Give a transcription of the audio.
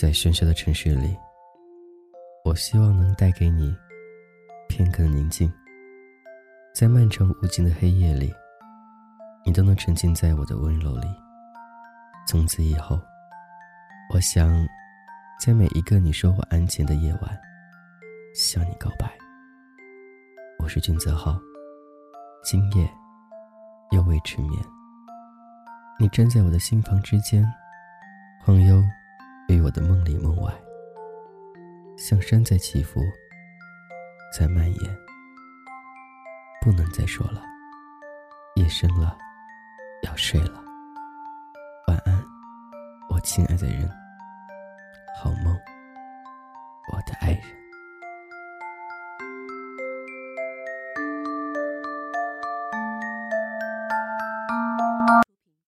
在喧嚣的城市里，我希望能带给你片刻的宁静。在漫长无尽的黑夜里，你都能沉浸在我的温柔里。从此以后，我想，在每一个你说我安静的夜晚，向你告白。我是君泽浩，今夜又未迟眠。你站在我的心房之间，晃悠于我的里梦外像山在起伏在蔓延。不能再说了夜深了要睡了。晚安我亲爱的人好梦我的爱人。